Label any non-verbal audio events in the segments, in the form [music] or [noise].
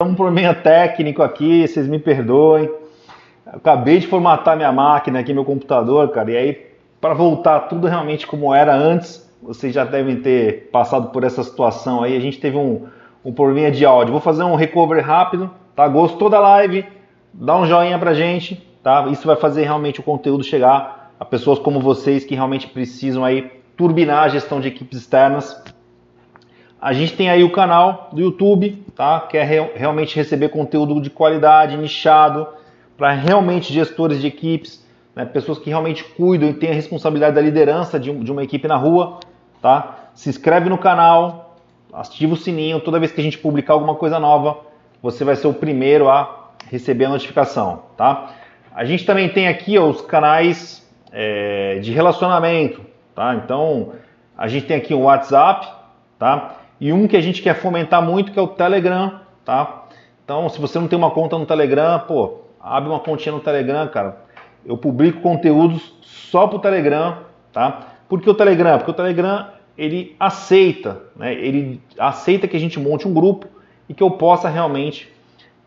um probleminha técnico aqui, vocês me perdoem. Acabei de formatar minha máquina aqui, meu computador, cara, e aí para voltar tudo realmente como era antes, vocês já devem ter passado por essa situação aí. A gente teve um, um probleminha de áudio. Vou fazer um recovery rápido, tá? Gostou da live? Dá um joinha pra gente, tá? Isso vai fazer realmente o conteúdo chegar a pessoas como vocês que realmente precisam aí turbinar a gestão de equipes externas a gente tem aí o canal do YouTube, tá? Que é re realmente receber conteúdo de qualidade, nichado, para realmente gestores de equipes, né? pessoas que realmente cuidam e têm a responsabilidade da liderança de, um, de uma equipe na rua, tá? Se inscreve no canal, ativa o sininho, toda vez que a gente publicar alguma coisa nova, você vai ser o primeiro a receber a notificação, tá? A gente também tem aqui ó, os canais é, de relacionamento, tá? Então, a gente tem aqui o WhatsApp, tá? E um que a gente quer fomentar muito que é o Telegram, tá? Então, se você não tem uma conta no Telegram, pô, abre uma continha no Telegram, cara. Eu publico conteúdos só pro Telegram, tá? Por que o Telegram? Porque o Telegram ele aceita, né? Ele aceita que a gente monte um grupo e que eu possa realmente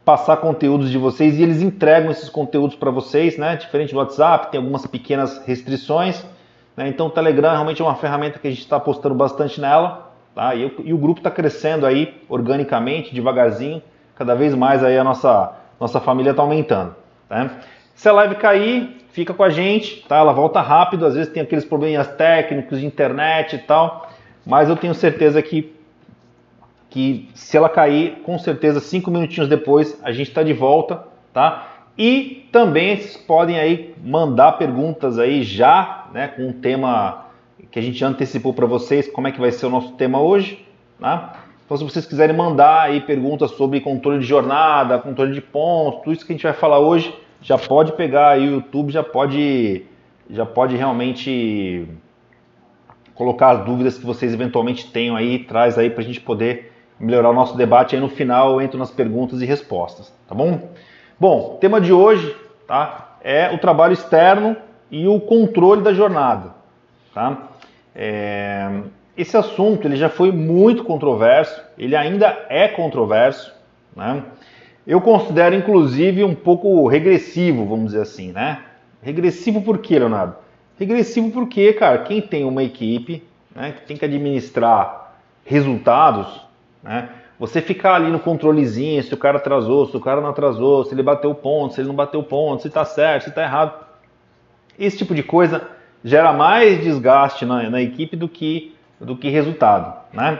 passar conteúdos de vocês e eles entregam esses conteúdos para vocês, né? Diferente do WhatsApp, tem algumas pequenas restrições. Né? Então, o Telegram realmente é uma ferramenta que a gente está apostando bastante nela. Tá? E, e o grupo está crescendo aí organicamente, devagarzinho, cada vez mais aí a nossa, nossa família está aumentando. Tá? Se a live cair, fica com a gente, tá? Ela volta rápido, às vezes tem aqueles probleminhas técnicos de internet e tal, mas eu tenho certeza que, que se ela cair, com certeza cinco minutinhos depois a gente está de volta, tá? E também vocês podem aí mandar perguntas aí já, né, com um tema que a gente antecipou para vocês como é que vai ser o nosso tema hoje. Né? Então, se vocês quiserem mandar aí perguntas sobre controle de jornada, controle de pontos, tudo isso que a gente vai falar hoje, já pode pegar aí o YouTube, já pode, já pode realmente colocar as dúvidas que vocês eventualmente tenham aí, traz aí para a gente poder melhorar o nosso debate. Aí no final eu entro nas perguntas e respostas, tá bom? Bom, tema de hoje, tá? É o trabalho externo e o controle da jornada, tá? É, esse assunto ele já foi muito controverso, ele ainda é controverso. Né? Eu considero inclusive um pouco regressivo, vamos dizer assim. Né? Regressivo por quê, Leonardo? Regressivo porque, cara, quem tem uma equipe né, que tem que administrar resultados, né, você ficar ali no controlezinho, se o cara atrasou, se o cara não atrasou, se ele bateu ponto, se ele não bateu ponto, se está certo, se está errado. Esse tipo de coisa gera mais desgaste na, na equipe do que, do que resultado. Né?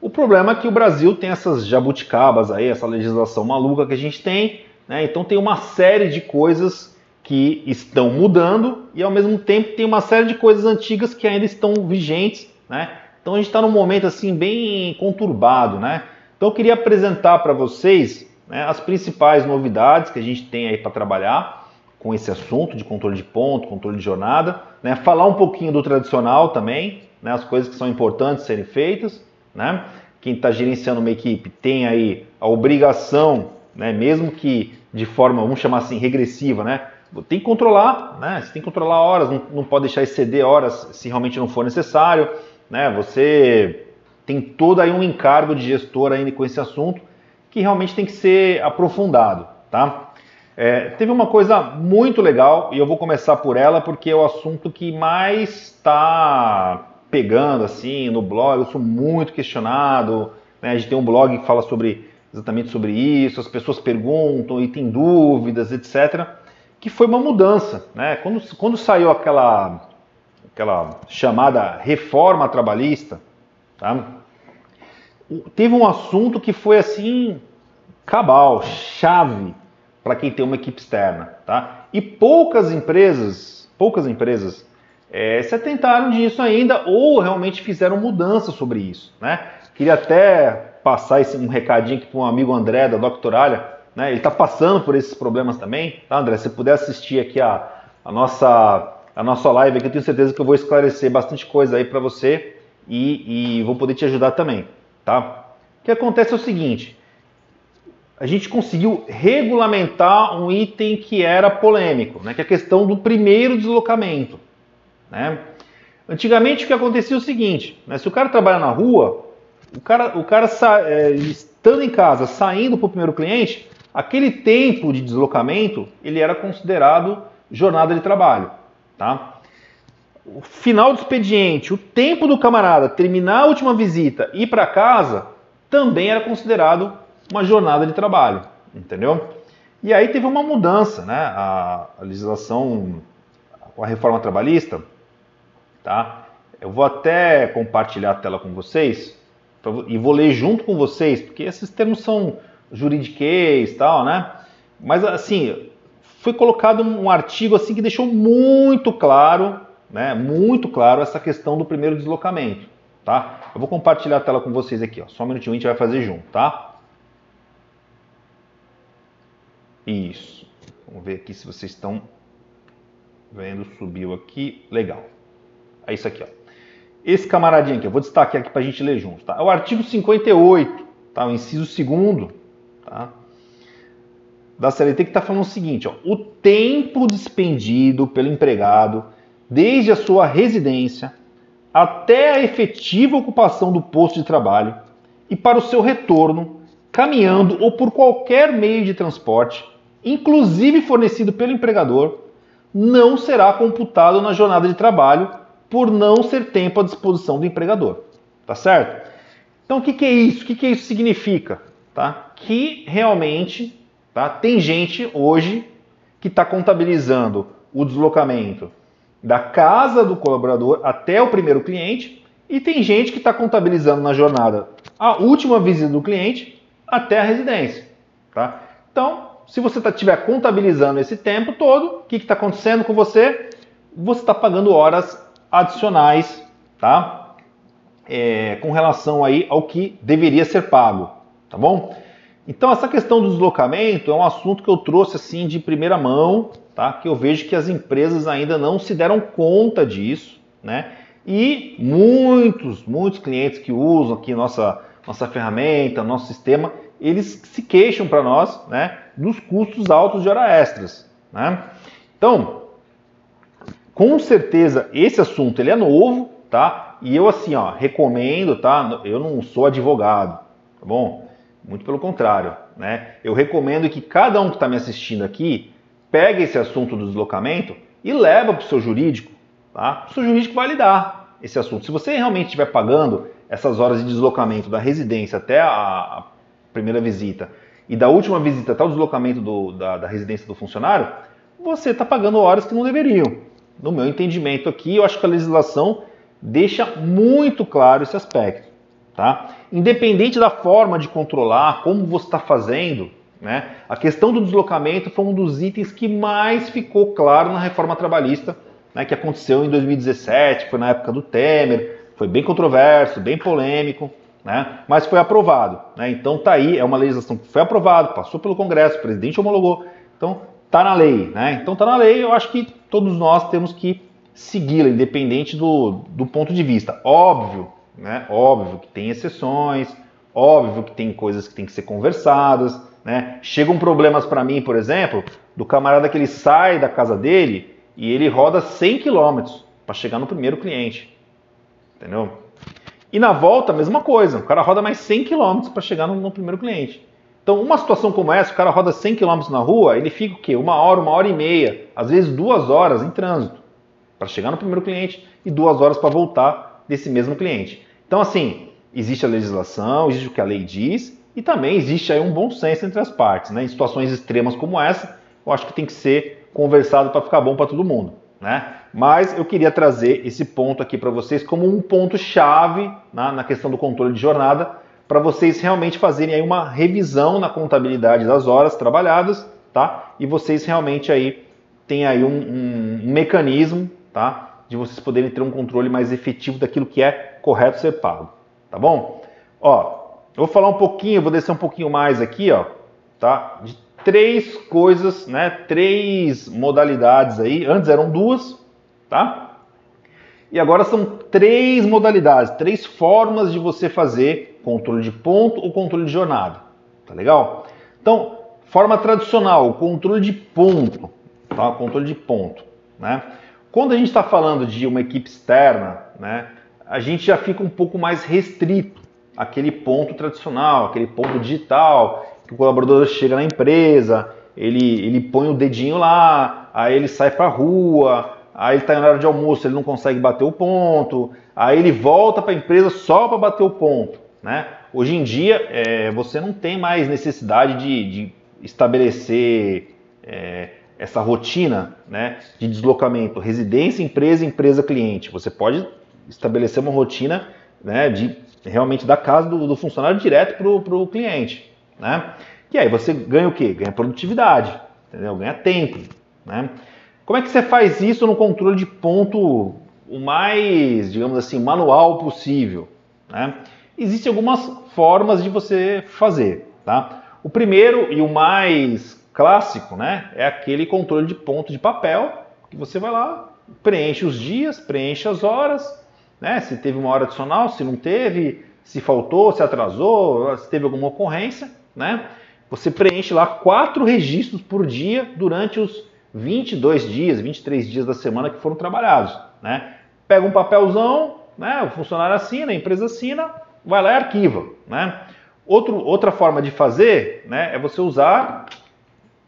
O problema é que o Brasil tem essas jabuticabas aí, essa legislação maluca que a gente tem, né? então tem uma série de coisas que estão mudando e ao mesmo tempo tem uma série de coisas antigas que ainda estão vigentes, né? Então a gente está num momento assim bem conturbado, né? Então eu queria apresentar para vocês né, as principais novidades que a gente tem aí para trabalhar com esse assunto de controle de ponto, controle de jornada, né? falar um pouquinho do tradicional também, né? as coisas que são importantes serem feitas. Né? Quem está gerenciando uma equipe tem aí a obrigação, né? mesmo que de forma, vamos chamar assim, regressiva, né? tem que controlar, né? você tem que controlar horas, não, não pode deixar exceder horas se realmente não for necessário. Né? Você tem todo aí um encargo de gestor ainda com esse assunto que realmente tem que ser aprofundado. Tá? É, teve uma coisa muito legal e eu vou começar por ela porque é o assunto que mais está pegando assim no blog. Eu sou muito questionado. Né? A gente tem um blog que fala sobre exatamente sobre isso. As pessoas perguntam e tem dúvidas, etc. Que foi uma mudança, né? Quando, quando saiu aquela aquela chamada reforma trabalhista, tá? teve um assunto que foi assim cabal, chave para quem tem uma equipe externa, tá? E poucas empresas, poucas empresas é, se atentaram disso ainda ou realmente fizeram mudança sobre isso, né? Queria até passar esse, um recadinho aqui para um amigo André da Doctoralha, né? Ele está passando por esses problemas também, tá, André? Se puder assistir aqui a, a nossa a nossa live aqui, eu tenho certeza que eu vou esclarecer bastante coisa aí para você e, e vou poder te ajudar também, tá? O que acontece é o seguinte, a gente conseguiu regulamentar um item que era polêmico, né, que é a questão do primeiro deslocamento. Né? Antigamente o que acontecia é o seguinte, né, se o cara trabalha na rua, o cara, o cara é, estando em casa, saindo para o primeiro cliente, aquele tempo de deslocamento ele era considerado jornada de trabalho, tá? O final do expediente, o tempo do camarada terminar a última visita e ir para casa também era considerado uma jornada de trabalho, entendeu? E aí teve uma mudança, né? A, a legislação a reforma trabalhista, tá? Eu vou até compartilhar a tela com vocês e vou ler junto com vocês, porque esses termos são juridiquês e tal, né? Mas assim, foi colocado um artigo assim que deixou muito claro, né? Muito claro essa questão do primeiro deslocamento, tá? Eu vou compartilhar a tela com vocês aqui, ó. Só um minutinho a gente vai fazer junto, tá? Isso. Vamos ver aqui se vocês estão vendo. Subiu aqui. Legal. É isso aqui, ó. Esse camaradinho aqui, eu vou destacar aqui para a gente ler junto. Tá? É o artigo 58, tá? o inciso 2 tá? da CLT que está falando o seguinte: ó, o tempo despendido pelo empregado desde a sua residência até a efetiva ocupação do posto de trabalho e para o seu retorno, caminhando ou por qualquer meio de transporte, inclusive fornecido pelo empregador, não será computado na jornada de trabalho por não ser tempo à disposição do empregador. Tá certo? Então o que, que é isso? O que, que isso significa? Tá? Que realmente tá? tem gente hoje que está contabilizando o deslocamento da casa do colaborador até o primeiro cliente e tem gente que está contabilizando na jornada a última visita do cliente até a residência. Tá? Então, se você estiver tá, contabilizando esse tempo todo, o que está acontecendo com você? Você está pagando horas adicionais, tá? É, com relação aí ao que deveria ser pago, tá bom? Então essa questão do deslocamento é um assunto que eu trouxe assim de primeira mão, tá? Que eu vejo que as empresas ainda não se deram conta disso, né? E muitos, muitos clientes que usam aqui nossa nossa ferramenta, nosso sistema, eles se queixam para nós, né? Dos custos altos de hora extras. Né? Então, com certeza esse assunto ele é novo, tá? E eu assim, ó, recomendo, tá? Eu não sou advogado, tá bom? Muito pelo contrário, né? Eu recomendo que cada um que está me assistindo aqui pegue esse assunto do deslocamento e leva para o seu jurídico, tá? O seu jurídico vai lidar esse assunto. Se você realmente estiver pagando essas horas de deslocamento da residência até a primeira visita e da última visita até o deslocamento do, da, da residência do funcionário, você está pagando horas que não deveriam. No meu entendimento aqui, eu acho que a legislação deixa muito claro esse aspecto. Tá? Independente da forma de controlar, como você está fazendo, né? a questão do deslocamento foi um dos itens que mais ficou claro na reforma trabalhista, né? que aconteceu em 2017, foi na época do Temer, foi bem controverso, bem polêmico né? mas foi aprovado. Né? Então tá aí, é uma legislação que foi aprovada, passou pelo Congresso, o presidente homologou, então tá na lei. Né? Então tá na lei, eu acho que todos nós temos que segui-la, independente do, do ponto de vista. Óbvio, né? óbvio que tem exceções, óbvio que tem coisas que tem que ser conversadas. Né? Chegam problemas para mim, por exemplo, do camarada que ele sai da casa dele e ele roda 100 km para chegar no primeiro cliente. Entendeu? E na volta, a mesma coisa. O cara roda mais 100 km para chegar no, no, primeiro cliente. Então, uma situação como essa, o cara roda 100 km na rua, ele fica o quê? Uma hora, uma hora e meia, às vezes duas horas em trânsito para chegar no primeiro cliente e duas horas para voltar desse mesmo cliente. Então, assim, existe a legislação, existe o que a lei diz e também existe aí um bom senso entre as partes. Né? Em situações extremas como essa, eu acho que tem que ser conversado para ficar bom para todo mundo. Né? Mas eu queria trazer esse ponto aqui para vocês como um ponto chave na, na questão do controle de jornada, para vocês realmente fazerem aí uma revisão na contabilidade das horas trabalhadas, tá? E vocês realmente aí têm aí um, um, um mecanismo, tá? De vocês poderem ter um controle mais efetivo daquilo que é correto ser pago, tá bom? Ó, eu vou falar um pouquinho, vou descer um pouquinho mais aqui, ó, tá? De três coisas, né? Três modalidades aí. Antes eram duas, tá? E agora são três modalidades, três formas de você fazer controle de ponto ou controle de jornada. Tá legal? Então, forma tradicional, controle de ponto, tá? Controle de ponto, né? Quando a gente está falando de uma equipe externa, né? A gente já fica um pouco mais restrito, aquele ponto tradicional, aquele ponto digital, que o colaborador chega na empresa, ele, ele põe o dedinho lá, aí ele sai para rua, aí ele está em hora de almoço, ele não consegue bater o ponto, aí ele volta para a empresa só para bater o ponto. Né? Hoje em dia, é, você não tem mais necessidade de, de estabelecer é, essa rotina né, de deslocamento, residência, empresa, empresa, cliente. Você pode estabelecer uma rotina né, de realmente da casa do, do funcionário direto para o cliente. Né? E aí você ganha o quê? Ganha produtividade, entendeu? ganha tempo. Né? Como é que você faz isso no controle de ponto o mais, digamos assim, manual possível? Né? Existem algumas formas de você fazer. Tá? O primeiro e o mais clássico né, é aquele controle de ponto de papel, que você vai lá, preenche os dias, preenche as horas, né, se teve uma hora adicional, se não teve, se faltou, se atrasou, se teve alguma ocorrência. Né, você preenche lá quatro registros por dia durante os 22 dias, 23 dias da semana que foram trabalhados. Né? Pega um papelzão, né, o funcionário assina, a empresa assina, vai lá e arquiva. Né? Outro, outra forma de fazer né, é você usar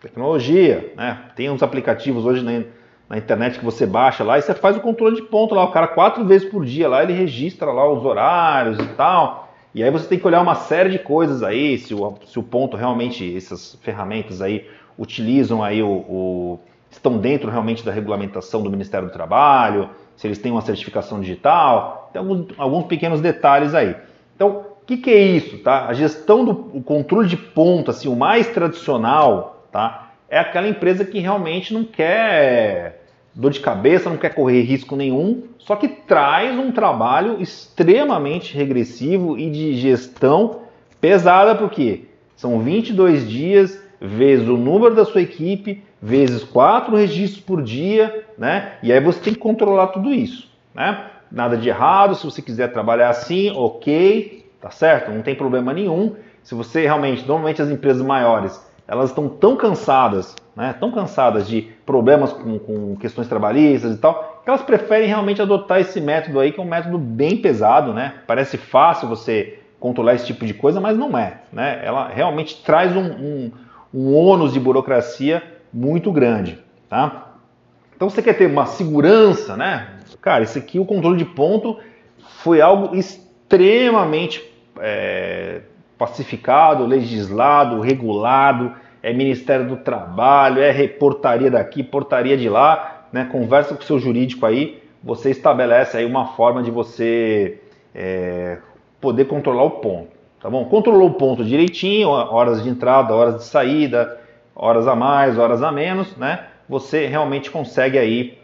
tecnologia. Né? Tem uns aplicativos hoje na, na, internet que você baixa lá e você faz o controle de ponto lá. O cara quatro vezes por dia lá, ele registra lá os horários e tal. E aí você tem que olhar uma série de coisas aí, se o, se o ponto realmente, essas ferramentas aí utilizam aí o, o estão dentro realmente da regulamentação do Ministério do Trabalho, se eles têm uma certificação digital, tem alguns, alguns pequenos detalhes aí. Então, o que, que, é isso? Tá? A gestão do o controle de ponto, assim, o mais tradicional, tá? é aquela empresa que realmente não quer dor de cabeça, não quer correr risco nenhum, só que traz um trabalho extremamente regressivo e de gestão pesada, porque são 22 dias vezes o número da sua equipe, vezes quatro registros por dia, né? E aí você tem que controlar tudo isso, né? Nada de errado, se você quiser trabalhar assim, ok, tá certo? Não tem problema nenhum. Se você realmente, normalmente as empresas maiores, elas estão tão cansadas, né? Tão cansadas de problemas com, com questões trabalhistas e tal, que elas preferem realmente adotar esse método aí, que é um método bem pesado, né? Parece fácil você controlar esse tipo de coisa, mas não é, né? Ela realmente traz um, um, um ônus de burocracia muito grande, tá? Então você quer ter uma segurança, né? Cara, isso aqui, o controle de ponto foi algo extremamente é, pacificado, legislado, regulado, é Ministério do Trabalho, é reportaria daqui, portaria de lá, né? Conversa com o seu jurídico aí, você estabelece aí uma forma de você é, poder controlar o ponto, tá bom? Controlou o ponto direitinho, horas de entrada, horas de saída, horas a mais, horas a menos, né? Você realmente consegue aí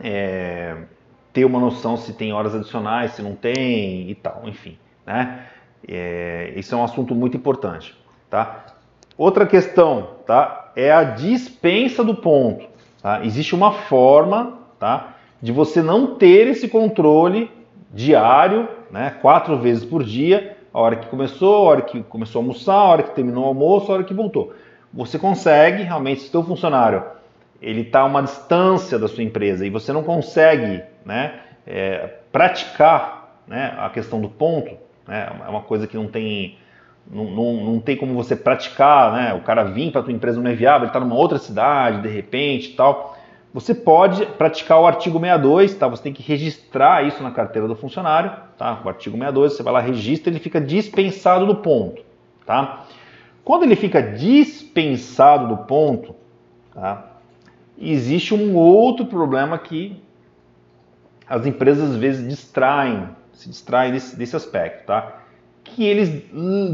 é, ter uma noção se tem horas adicionais, se não tem e tal, enfim, né? É, isso é um assunto muito importante, tá? Outra questão, tá? É a dispensa do ponto. Tá? Existe uma forma, tá? De você não ter esse controle diário, né? Quatro vezes por dia, a hora que começou, a hora que começou a almoçar, a hora que terminou o almoço, a hora que voltou você consegue realmente, se o seu funcionário ele está a uma distância da sua empresa e você não consegue né, é, praticar né, a questão do ponto, né, é uma coisa que não tem, não, não, não tem como você praticar, né, o cara vir para tua empresa não é viável, ele está numa outra cidade, de repente tal, você pode praticar o artigo 62, tá? Você tem que registrar isso na carteira do funcionário, tá? O artigo 62, você vai lá, registra, ele fica dispensado do ponto, tá? Quando ele fica dispensado do ponto, tá, existe um outro problema que as empresas às vezes distraem, se distraem desse, desse aspecto, tá? Que eles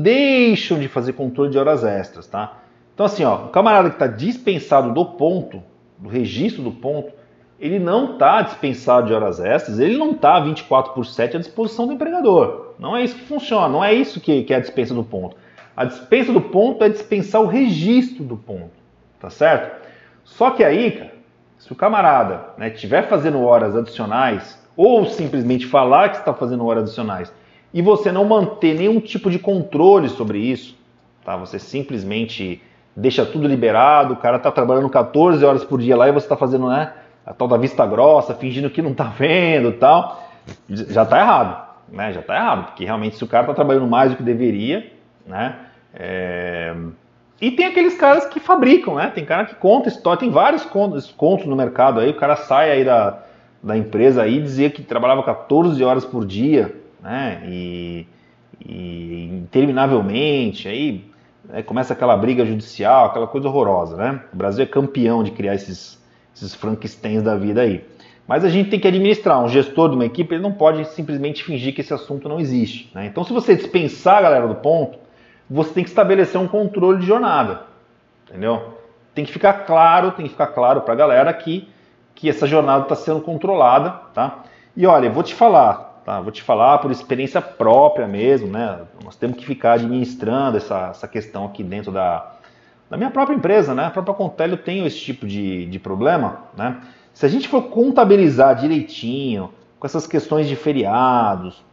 deixam de fazer controle de horas extras, tá? Então assim, ó, o camarada que está dispensado do ponto, do registro do ponto, ele não está dispensado de horas extras, ele não está 24 por 7 à disposição do empregador. Não é isso que funciona, não é isso que, que é a dispensa do ponto. A dispensa do ponto é dispensar o registro do ponto, tá certo? Só que aí, cara, se o camarada né, fazendo horas adicionais ou simplesmente falar que está fazendo horas adicionais e você não manter nenhum tipo de controle sobre isso, tá? Você simplesmente deixa tudo liberado, o cara está trabalhando 14 horas por dia lá e você está fazendo né, a tal da vista grossa, fingindo que não está vendo tal, já está errado. né? Já está errado, porque realmente se o cara está trabalhando mais do que deveria, né? É... E tem aqueles caras que fabricam, né? Tem cara que conta história, tem vários contos, contos no mercado aí, o cara sai aí da, da empresa aí dizia que trabalhava 14 horas por dia, né? E, e interminavelmente, aí né, começa aquela briga judicial, aquela coisa horrorosa, né? O Brasil é campeão de criar esses, esses Frankensteins da vida aí. Mas a gente tem que administrar. Um gestor de uma equipe ele não pode simplesmente fingir que esse assunto não existe. Né? Então, se você dispensar a galera do ponto, você tem que estabelecer um controle de jornada. Entendeu? Tem que ficar claro, tem que ficar claro para a galera que, que essa jornada está sendo controlada. Tá? E olha, vou te falar, tá? vou te falar por experiência própria mesmo. Né? Nós temos que ficar administrando essa, essa questão aqui dentro da, da minha própria empresa. Né? A própria Contelho tem esse tipo de, de problema. Né? Se a gente for contabilizar direitinho, com essas questões de feriados,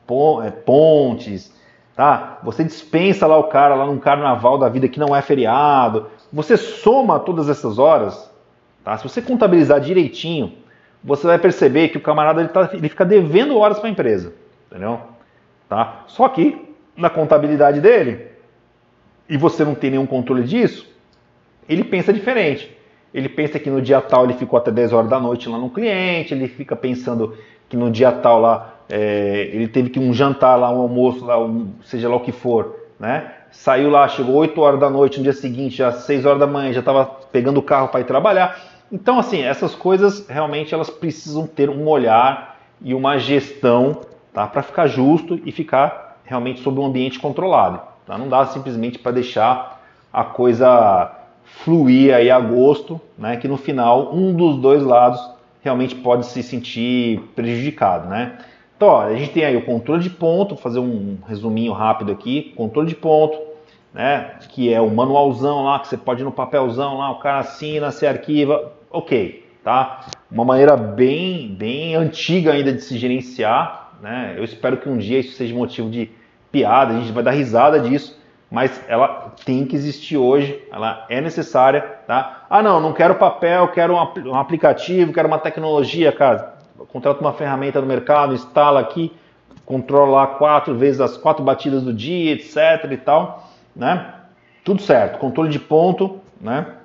é, pontes, tá? Você dispensa lá o cara lá num carnaval da vida que não é feriado, você soma todas essas horas, tá? Se você contabilizar direitinho, você vai perceber que o camarada ele, tá, ele fica devendo horas para a empresa, entendeu? Tá? Só que na contabilidade dele, e você não tem nenhum controle disso, ele pensa diferente. Ele pensa que no dia tal ele ficou até 10 horas da noite lá no cliente, ele fica pensando que no dia tal lá é, ele teve que um jantar lá, um almoço lá, um, seja lá o que for, né? Saiu lá, chegou 8 horas da noite no dia seguinte, já 6 horas da manhã, já estava pegando o carro para ir trabalhar. Então, assim, essas coisas realmente elas precisam ter um olhar e uma gestão tá? para ficar justo e ficar realmente sob um ambiente controlado. Tá? Não dá simplesmente para deixar a coisa fluir aí a gosto, né, que no final um dos dois lados realmente pode se sentir prejudicado, né? Então, ó, a gente tem aí o controle de ponto, vou fazer um resuminho rápido aqui, controle de ponto, né, que é o manualzão lá, que você pode ir no papelzão lá, o cara assina, se arquiva, ok, tá? Uma maneira bem, bem antiga ainda de se gerenciar, né? Eu espero que um dia isso seja motivo de piada, a gente vai dar risada disso, mas ela tem que existir hoje, ela é necessária, tá? Ah, não, não quero papel, quero um, aplicativo, quero uma tecnologia, cara. Contrata uma ferramenta no mercado, instala aqui, controla lá quatro vezes as quatro batidas do dia, etc e tal, né? Tudo certo. Controle de ponto, né?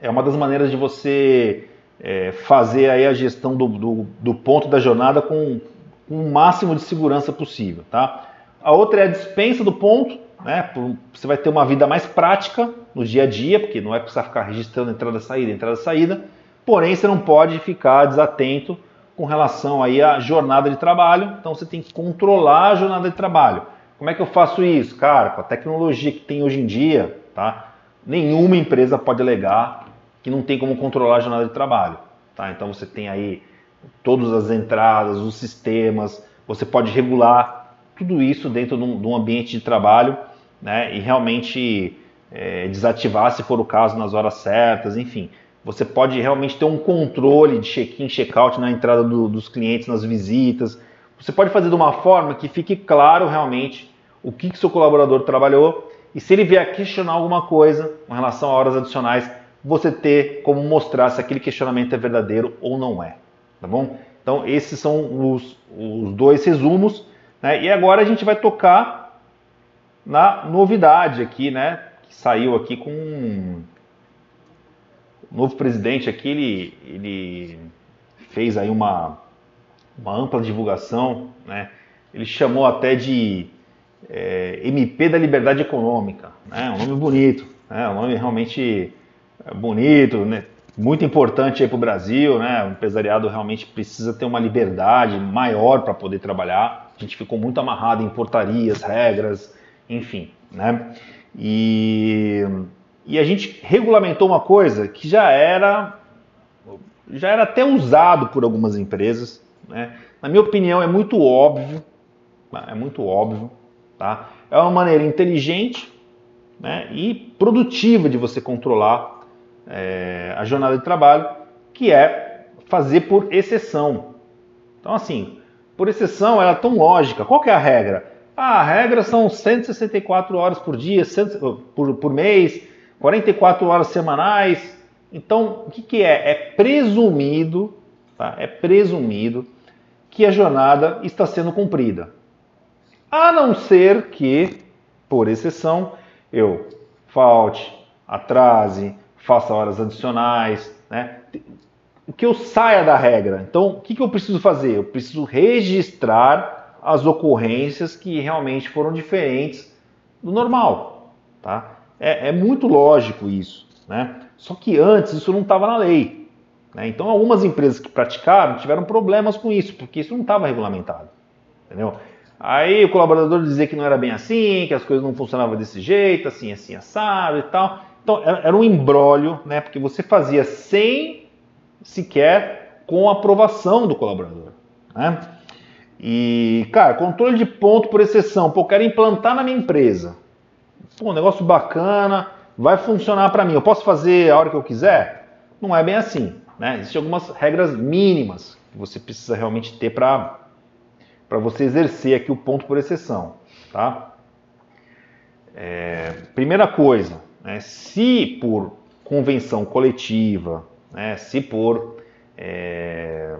É uma das maneiras de você é, fazer aí a gestão do, do, do ponto da jornada com, com o máximo de segurança possível, tá? A outra é a dispensa do ponto, né? Você vai ter uma vida mais prática no dia a dia, porque não é precisar ficar registrando entrada saída, entrada saída. Porém, você não pode ficar desatento com relação aí à jornada de trabalho. Então, você tem que controlar a jornada de trabalho. Como é que eu faço isso? Cara, com a tecnologia que tem hoje em dia, tá? Nenhuma empresa pode alegar que não tem como controlar a jornada de trabalho, tá? Então, você tem aí todas as entradas, os sistemas, você pode regular tudo isso dentro de um, ambiente de trabalho né, e realmente é, desativar se for o caso nas horas certas, enfim. Você pode realmente ter um controle de check-in, check-out na entrada do, dos clientes, nas visitas. Você pode fazer de uma forma que fique claro realmente o que, que seu colaborador trabalhou e se ele vier questionar alguma coisa com relação a horas adicionais, você ter como mostrar se aquele questionamento é verdadeiro ou não é, tá bom? Então esses são os, os dois resumos, né? E agora a gente vai tocar na novidade aqui, né? Que saiu aqui com um novo presidente aqui, ele, ele fez aí uma, uma ampla divulgação, né? Ele chamou até de é, MP da Liberdade Econômica, né? Um nome bonito, né? Um nome realmente bonito, né? Muito importante para o Brasil, né? O empresariado realmente precisa ter uma liberdade maior para poder trabalhar. A gente ficou muito amarrado em portarias, regras, enfim, né? E, e a gente regulamentou uma coisa que já era já era até usado por algumas empresas, né? Na minha opinião é muito óbvio, é muito óbvio, tá? É uma maneira inteligente, né? E produtiva de você controlar é, a jornada de trabalho, que é fazer por exceção. Então assim, por exceção ela é tão lógica. Qual é a regra? Ah, a regra são 164 horas por dia, por, por mês, 44 horas semanais. Então, o que, que é? É presumido, tá? é presumido que a jornada está sendo cumprida. A não ser que, por exceção, eu falte, atrase, faça horas adicionais, né? Que eu saia da regra. Então, o que, que eu preciso fazer? Eu preciso registrar as ocorrências que realmente foram diferentes do normal, tá? É, é muito lógico isso, né? Só que antes isso não estava na lei. Né? Então, algumas empresas que praticaram tiveram problemas com isso, porque isso não estava regulamentado. Entendeu? Aí o colaborador dizia que não era bem assim, que as coisas não funcionavam desse jeito, assim, assim, assado e tal. Então era um embrólio, né? Porque você fazia sem sequer com a aprovação do colaborador. Né? E, cara, controle de ponto por exceção. Pô, quero implantar na minha empresa. Pô, um negócio bacana, vai funcionar para mim. Eu posso fazer a hora que eu quiser? Não é bem assim. Né? Existem algumas regras mínimas que você precisa realmente ter para para você exercer aqui o ponto por exceção, tá? É, primeira coisa, né, se por convenção coletiva, né, se por é,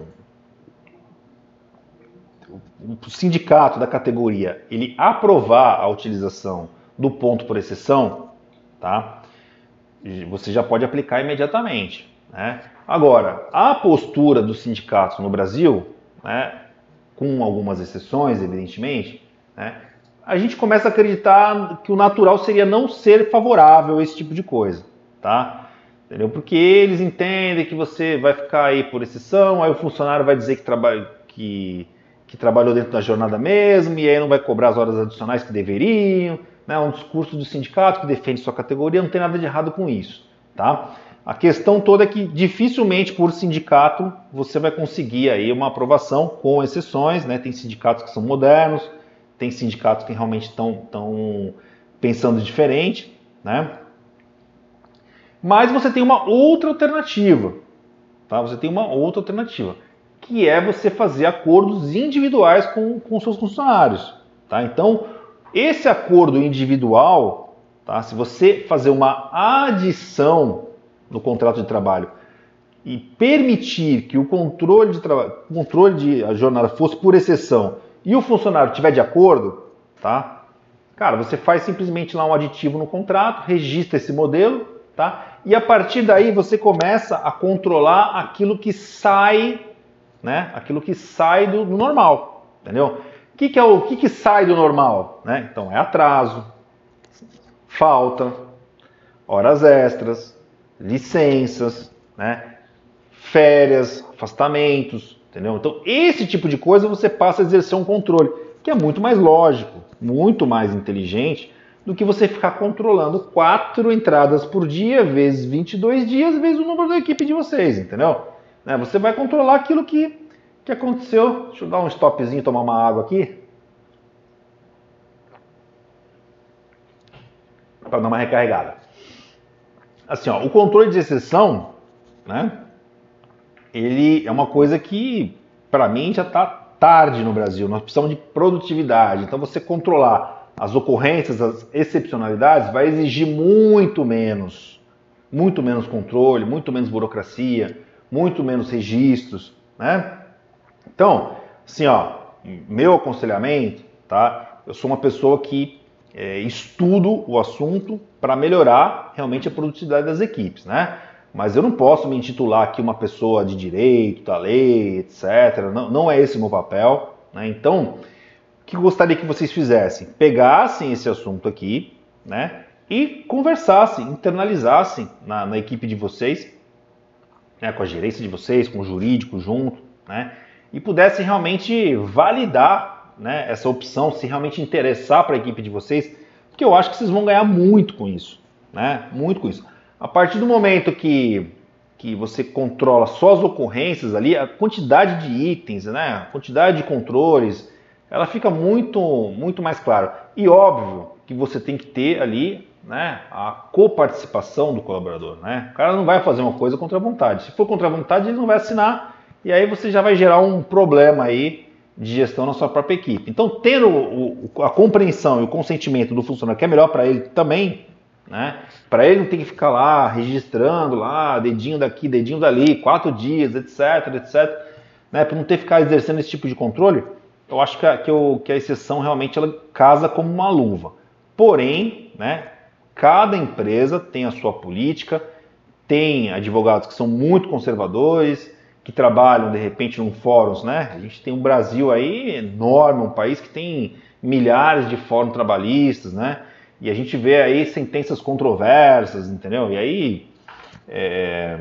o sindicato da categoria ele aprovar a utilização do ponto por exceção, tá? Você já pode aplicar imediatamente. Né? Agora, a postura dos sindicatos no Brasil, né, com algumas exceções, evidentemente, né, a gente começa a acreditar que o natural seria não ser favorável a esse tipo de coisa, tá? Entendeu? Porque eles entendem que você vai ficar aí por exceção, aí o funcionário vai dizer que, trabalha, que, que trabalhou dentro da jornada mesmo, e aí não vai cobrar as horas adicionais que deveriam, né? Um discurso do sindicato que defende sua categoria, não tem nada de errado com isso, tá? A questão toda é que dificilmente por sindicato você vai conseguir aí uma aprovação, com exceções, né? Tem sindicatos que são modernos, tem sindicatos que realmente estão pensando diferente, né? Mas você tem uma outra alternativa, tá? Você tem uma outra alternativa, que é você fazer acordos individuais com, com seus funcionários, tá? Então, esse acordo individual, tá? Se você fazer uma adição no contrato de trabalho e permitir que o controle de, controle de jornada fosse por exceção e o funcionário tiver de acordo, tá? Cara, você faz simplesmente lá um aditivo no contrato, registra esse modelo, tá? E a partir daí você começa a controlar aquilo que sai, né? Aquilo que sai do, do normal, entendeu? O que, que é o que, que sai do normal, né? Então é atraso, falta, horas extras, licenças, né? férias, afastamentos, entendeu? Então, esse tipo de coisa você passa a exercer um controle, que é muito mais lógico, muito mais inteligente do que você ficar controlando quatro entradas por dia, vezes 22 dias, vezes o número da equipe de vocês, entendeu? Né? Você vai controlar aquilo que, que aconteceu. Deixa eu dar um stopzinho tomar uma água aqui. Para dar uma recarregada assim, ó, o controle de exceção, né? Ele é uma coisa que, para mim, já está tarde no Brasil. Nós precisamos de produtividade. Então, você controlar as ocorrências, as excepcionalidades, vai exigir muito menos, muito menos controle, muito menos burocracia, muito menos registros, né? Então, assim, ó, meu aconselhamento, tá? Eu sou uma pessoa que é, estudo o assunto para melhorar realmente a produtividade das equipes, né? Mas eu não posso me intitular aqui uma pessoa de direito, da lei, etc. Não, não é esse o meu papel. Né? Então, o que gostaria que vocês fizessem? Pegassem esse assunto aqui, né? E conversassem, internalizassem na, na equipe de vocês, né? com a gerência de vocês, com o jurídico junto, né? E pudessem realmente validar né, essa opção, se realmente interessar para a equipe de vocês, porque eu acho que vocês vão ganhar muito com isso, né? Muito com isso. A partir do momento que, que você controla só as ocorrências ali, a quantidade de itens, né, a quantidade de controles, ela fica muito, muito mais clara. E óbvio que você tem que ter ali né, a coparticipação do colaborador. Né? O cara não vai fazer uma coisa contra a vontade. Se for contra a vontade, ele não vai assinar e aí você já vai gerar um problema aí de gestão na sua própria equipe. Então, ter o, o, a compreensão e o consentimento do funcionário, que é melhor para ele também, né? Para ele não ter que ficar lá registrando lá, dedinho daqui, dedinho dali, quatro dias, etc, etc, né? Para não ter que ficar exercendo esse tipo de controle. eu acho que a, que, eu, que a exceção realmente ela casa como uma luva. Porém, né, cada empresa tem a sua política, tem advogados que são muito conservadores, que trabalham de repente num fóruns, né? A gente tem um Brasil aí enorme, um país que tem milhares de fóruns trabalhistas, né? E a gente vê aí sentenças controversas, entendeu? E aí é...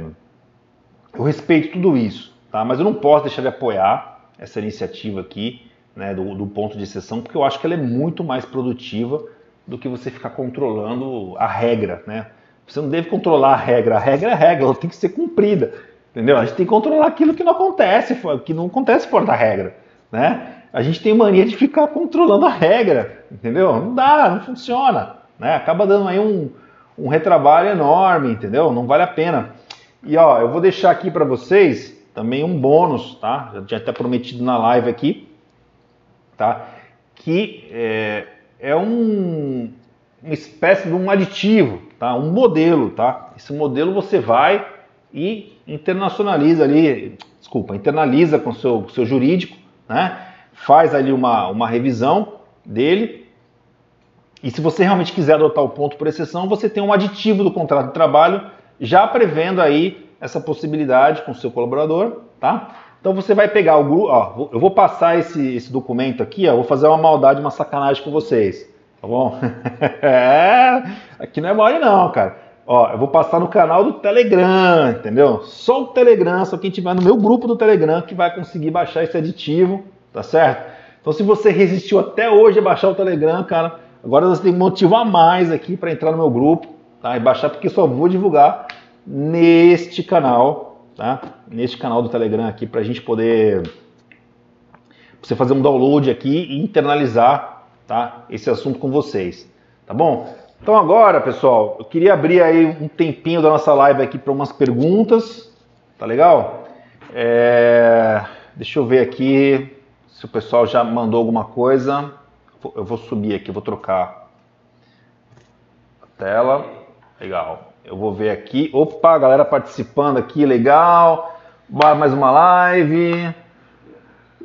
eu respeito tudo isso, tá? Mas eu não posso deixar de apoiar essa iniciativa aqui, né? Do, do ponto de exceção, porque eu acho que ela é muito mais produtiva do que você ficar controlando a regra, né? Você não deve controlar a regra, a regra é a regra, ela tem que ser cumprida. Entendeu? A gente tem que controlar aquilo que não acontece, que não acontece fora da regra, né? A gente tem mania de ficar controlando a regra, entendeu? Não dá, não funciona, né? Acaba dando aí um, um retrabalho enorme, entendeu? Não vale a pena. E ó, eu vou deixar aqui para vocês também um bônus, tá? Já tinha até prometido na live aqui, tá? Que é, é um, uma espécie de um aditivo, tá? Um modelo, tá? Esse modelo você vai e internacionaliza ali, desculpa, internaliza com seu, seu jurídico, né? Faz ali uma, uma revisão dele. E se você realmente quiser adotar o ponto por exceção, você tem um aditivo do contrato de trabalho já prevendo aí essa possibilidade com o seu colaborador, tá? Então você vai pegar o grupo, ó, eu vou passar esse, esse documento aqui, ó, vou fazer uma maldade, uma sacanagem com vocês, tá bom? [laughs] é, aqui não é mole não, cara. Ó, eu vou passar no canal do Telegram, entendeu? Só o Telegram, só quem tiver no meu grupo do Telegram que vai conseguir baixar esse aditivo, tá certo? Então, se você resistiu até hoje a baixar o Telegram, cara, agora você tem motivo a mais aqui para entrar no meu grupo, tá? E baixar porque só vou divulgar neste canal, tá? Neste canal do Telegram aqui para a gente poder você fazer um download aqui e internalizar, tá? Esse assunto com vocês, tá bom? Então agora, pessoal, eu queria abrir aí um tempinho da nossa live aqui para umas perguntas, tá legal? É... Deixa eu ver aqui se o pessoal já mandou alguma coisa. Eu vou subir aqui, vou trocar a tela. Legal. Eu vou ver aqui. Opa, galera participando aqui, legal. Mais uma live.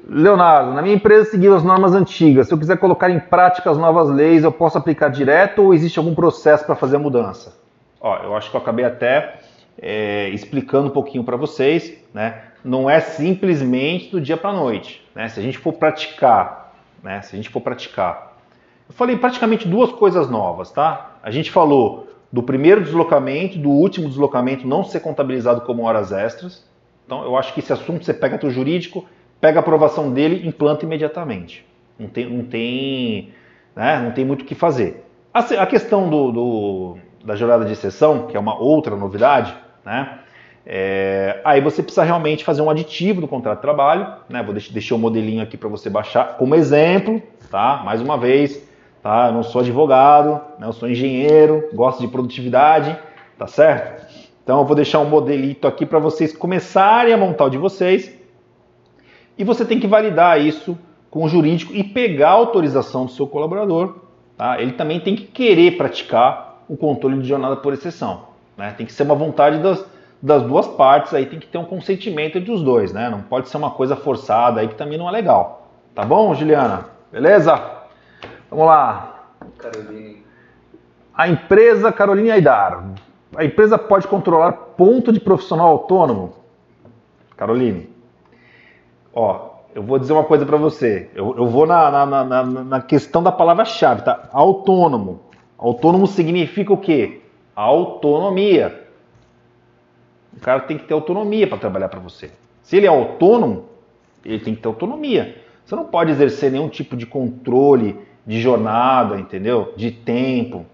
Leonardo, na minha empresa seguiu as normas antigas. Se eu quiser colocar em prática as novas leis, eu posso aplicar direto ou existe algum processo para fazer a mudança? Ó, eu acho que eu acabei até é, explicando um pouquinho para vocês, né? Não é simplesmente do dia para a noite, né? Se a gente for praticar, né? Se a gente for praticar, eu falei praticamente duas coisas novas, tá? A gente falou do primeiro deslocamento, do último deslocamento não ser contabilizado como horas extras. Então, eu acho que esse assunto você pega do jurídico pega a aprovação dele, implanta imediatamente. Não tem, não tem, né, não tem muito o que fazer. A, questão do, do, da jornada de exceção, que é uma outra novidade, né, é, aí você precisa realmente fazer um aditivo do contrato de trabalho. Né, vou deixar, deixar o modelinho aqui para você baixar como exemplo, tá? Mais uma vez, tá? Eu não sou advogado, né, eu sou engenheiro, gosto de produtividade, tá certo? Então eu vou deixar um modelito aqui para vocês começarem a montar o de vocês e você tem que validar isso com o jurídico e pegar a autorização do seu colaborador. Tá? Ele também tem que querer praticar o controle de jornada por exceção. Né? Tem que ser uma vontade das, das duas partes, aí tem que ter um consentimento entre os dois. Né? Não pode ser uma coisa forçada aí que também não é legal. Tá bom, Juliana? Beleza? Vamos lá. Caroline. A empresa Caroline Aidar. A empresa pode controlar ponto de profissional autônomo? Caroline. Ó, eu vou dizer uma coisa para você. Eu, eu vou na, na, na, na questão da palavra-chave, tá? Autônomo. Autônomo significa o quê? Autonomia. O cara tem que ter autonomia para trabalhar para você. Se ele é autônomo, ele tem que ter autonomia. Você não pode exercer nenhum tipo de controle de jornada, entendeu? De tempo,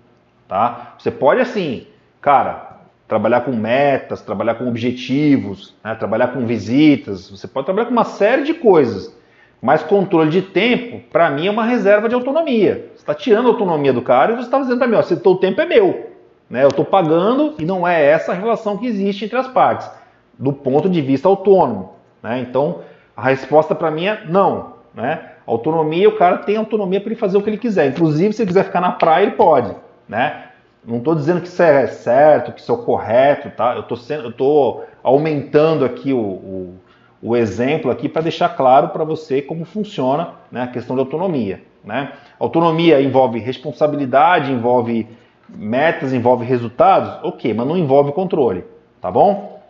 tá? Você pode assim, cara, trabalhar com metas, trabalhar com objetivos, né? trabalhar com visitas, você pode trabalhar com uma série de coisas. Mas controle de tempo, para mim, é uma reserva de autonomia. Você está tirando a autonomia do cara e você está dizendo para mim, ó, se o tempo é meu. Né? Eu estou pagando e não é essa a relação que existe entre as partes, do ponto de vista autônomo. Né? Então, a resposta para mim é não. Né? Autonomia, o cara tem autonomia para ele fazer o que ele quiser. Inclusive, se ele quiser ficar na praia, ele pode. Né? Não estou dizendo que isso é certo, que isso é o correto, tá? Eu estou aumentando aqui o, o, o exemplo aqui para deixar claro para você como funciona né, a questão de autonomia. Né? Autonomia envolve responsabilidade, envolve metas, envolve resultados, ok, mas não envolve controle, tá bom?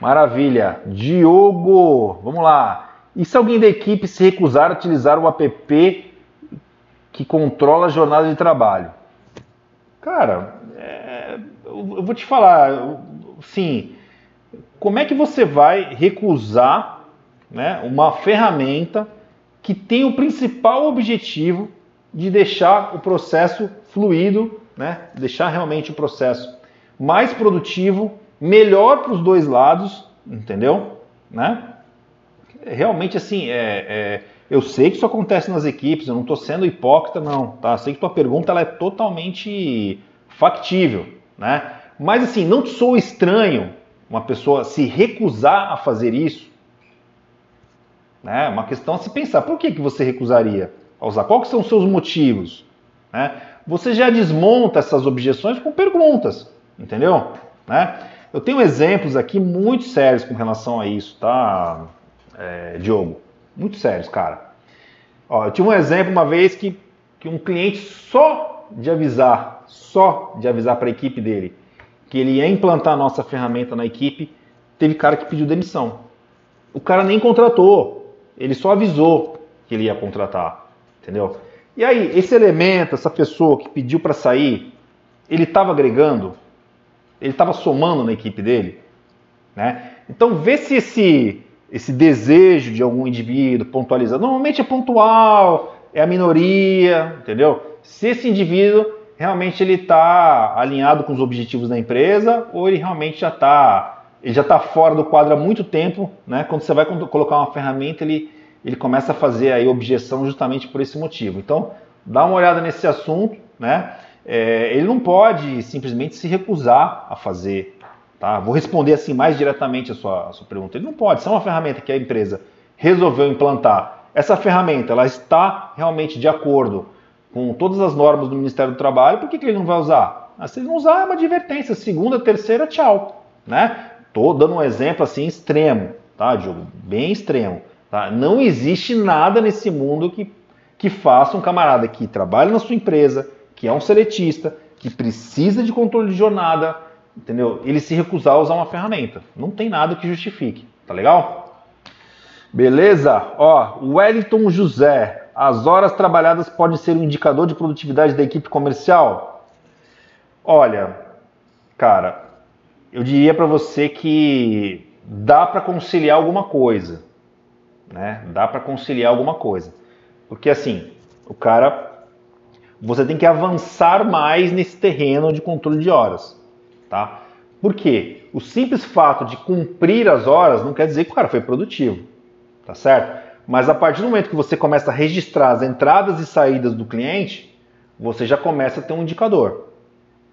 Maravilha. Diogo, vamos lá. E se alguém da equipe se recusar a utilizar o app que controla a jornada de trabalho? Cara, é, eu vou te falar, sim, como é que você vai recusar né, uma ferramenta que tem o principal objetivo de deixar o processo fluido, né, deixar realmente o processo mais produtivo, melhor para os dois lados, entendeu? Né? Realmente assim, é, é, eu sei que isso acontece nas equipes, eu não estou sendo hipócrita não, tá? Sei que tua pergunta ela é totalmente factível, né? Mas assim, não sou estranho uma pessoa se recusar a fazer isso, né? Uma questão a se pensar. Por que, que você recusaria a usar? Quais são os seus motivos? Né? Você já desmonta essas objeções com perguntas, entendeu? Né? Eu tenho exemplos aqui muito sérios com relação a isso, tá, é, Diogo? Muito sérios, cara. Ó, eu tive um exemplo uma vez que, que um cliente só de avisar, só de avisar para a equipe dele que ele ia implantar a nossa ferramenta na equipe, teve cara que pediu demissão. O cara nem contratou, ele só avisou que ele ia contratar, entendeu? E aí, esse elemento, essa pessoa que pediu para sair, ele estava agregando? Ele estava somando na equipe dele? Né? Então, vê se esse, esse desejo de algum indivíduo pontualizado, normalmente é pontual, é a minoria, entendeu? Se esse indivíduo realmente ele está alinhado com os objetivos da empresa ou ele realmente já está ele já está fora do quadro há muito tempo, né? Quando você vai colocar uma ferramenta, ele, ele começa a fazer aí objeção justamente por esse motivo. Então, dá uma olhada nesse assunto, né? É, ele não pode simplesmente se recusar a fazer, tá? Vou responder assim mais diretamente a sua, a sua pergunta. Ele não pode. Se é uma ferramenta que a empresa resolveu implantar, essa ferramenta ela está realmente de acordo com todas as normas do Ministério do Trabalho, por que, que ele não vai usar? Ah, se ele não usar, é uma advertência. Segunda, terceira, tchau. Né? Tô dando um exemplo assim extremo, tá, Diogo? Bem extremo. Tá? Não existe nada nesse mundo que, que faça um camarada que trabalha na sua empresa, que é um seletista, que precisa de controle de jornada, entendeu? Ele se recusar a usar uma ferramenta. Não tem nada que justifique. Tá legal? Beleza? Ó, Wellington José, as horas trabalhadas podem ser um indicador de produtividade da equipe comercial? Olha, cara, eu diria para você que dá para conciliar alguma coisa, né? Dá para conciliar alguma coisa, porque assim, o cara, você tem que avançar mais nesse terreno de controle de horas, tá? Por quê? O simples fato de cumprir as horas não quer dizer que o cara foi produtivo, tá certo? Mas a partir do momento que você começa a registrar as entradas e saídas do cliente, você já começa a ter um indicador.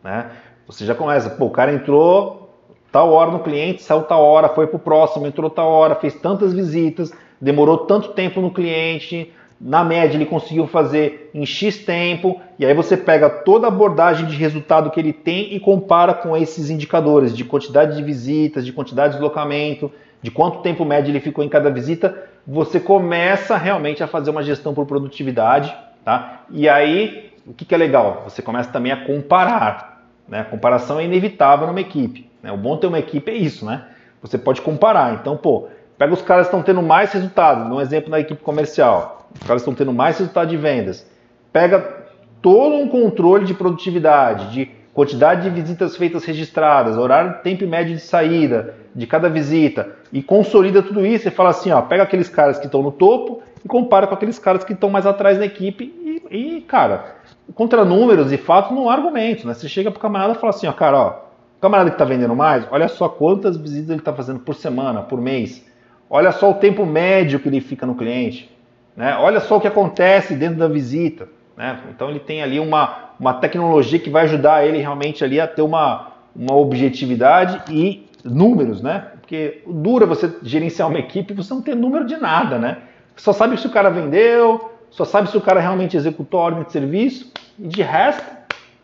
Né? Você já começa, pô, o cara entrou tal hora no cliente, saiu tal hora, foi para o próximo, entrou tal hora, fez tantas visitas, demorou tanto tempo no cliente, na média ele conseguiu fazer em X tempo, e aí você pega toda a abordagem de resultado que ele tem e compara com esses indicadores de quantidade de visitas, de quantidade de deslocamento, de quanto tempo médio ele ficou em cada visita, você começa realmente a fazer uma gestão por produtividade, tá? E aí, o que, que é legal? Você começa também a comparar, né? A comparação é inevitável numa equipe, né? O bom ter uma equipe é isso, né? Você pode comparar. Então, pô, pega os caras que estão tendo mais resultado, um exemplo na equipe comercial, os caras estão tendo mais resultado de vendas. Pega todo um controle de produtividade, de quantidade de visitas feitas registradas, horário, tempo médio de saída de cada visita e consolida tudo isso e fala assim, ó, pega aqueles caras que estão no topo e compara com aqueles caras que estão mais atrás na equipe e, e, cara, contra números e fatos não há argumento, né? Você chega pro camarada e fala assim, ó, cara, ó, camarada que está vendendo mais, olha só quantas visitas ele está fazendo por semana, por mês, olha só o tempo médio que ele fica no cliente, né? Olha só o que acontece dentro da visita, né? Então ele tem ali uma, uma tecnologia que vai ajudar ele realmente ali a ter uma, uma objetividade e números, né? Porque dura você gerenciar uma equipe você não tem número de nada, né? Só sabe se o cara vendeu, só sabe se o cara realmente executou a ordem de serviço e de resto,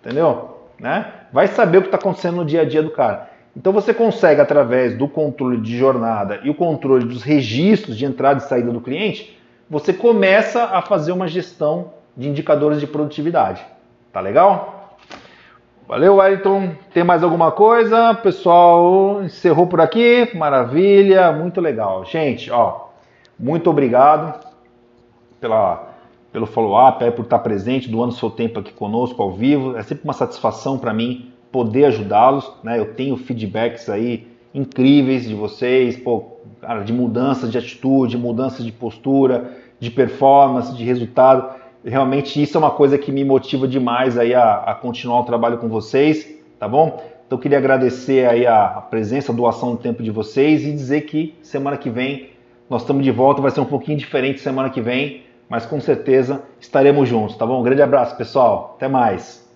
entendeu? Né? Vai saber o que está acontecendo no dia a dia do cara. Então você consegue, através do controle de jornada e o controle dos registros de entrada e saída do cliente, você começa a fazer uma gestão de indicadores de produtividade. Tá legal? Valeu, Wellington. Tem mais alguma coisa? Pessoal, encerrou por aqui. Maravilha, muito legal. Gente, ó, muito obrigado pela, pelo follow-up, por estar presente, doando seu tempo aqui conosco ao vivo. É sempre uma satisfação para mim poder ajudá-los. Né? Eu tenho feedbacks aí incríveis de vocês, pô, cara, de mudanças de atitude, de postura, de performance, de resultado. Realmente isso é uma coisa que me motiva demais aí a, a continuar o trabalho com vocês, tá bom? Então queria agradecer aí a, a presença, a doação do tempo de vocês e dizer que semana que vem nós estamos de volta, vai ser um pouquinho diferente semana que vem, mas com certeza estaremos juntos, tá bom? Um grande abraço, pessoal. Até mais.